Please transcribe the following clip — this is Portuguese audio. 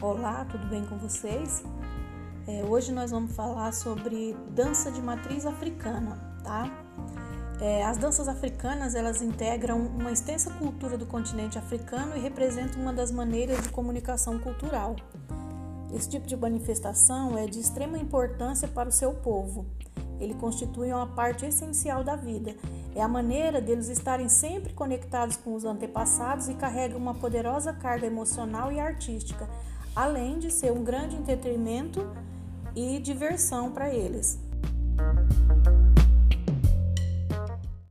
Olá, tudo bem com vocês? É, hoje nós vamos falar sobre dança de matriz africana, tá? É, as danças africanas elas integram uma extensa cultura do continente africano e representam uma das maneiras de comunicação cultural. Esse tipo de manifestação é de extrema importância para o seu povo. Ele constitui uma parte essencial da vida. É a maneira deles estarem sempre conectados com os antepassados e carrega uma poderosa carga emocional e artística, além de ser um grande entretenimento e diversão para eles.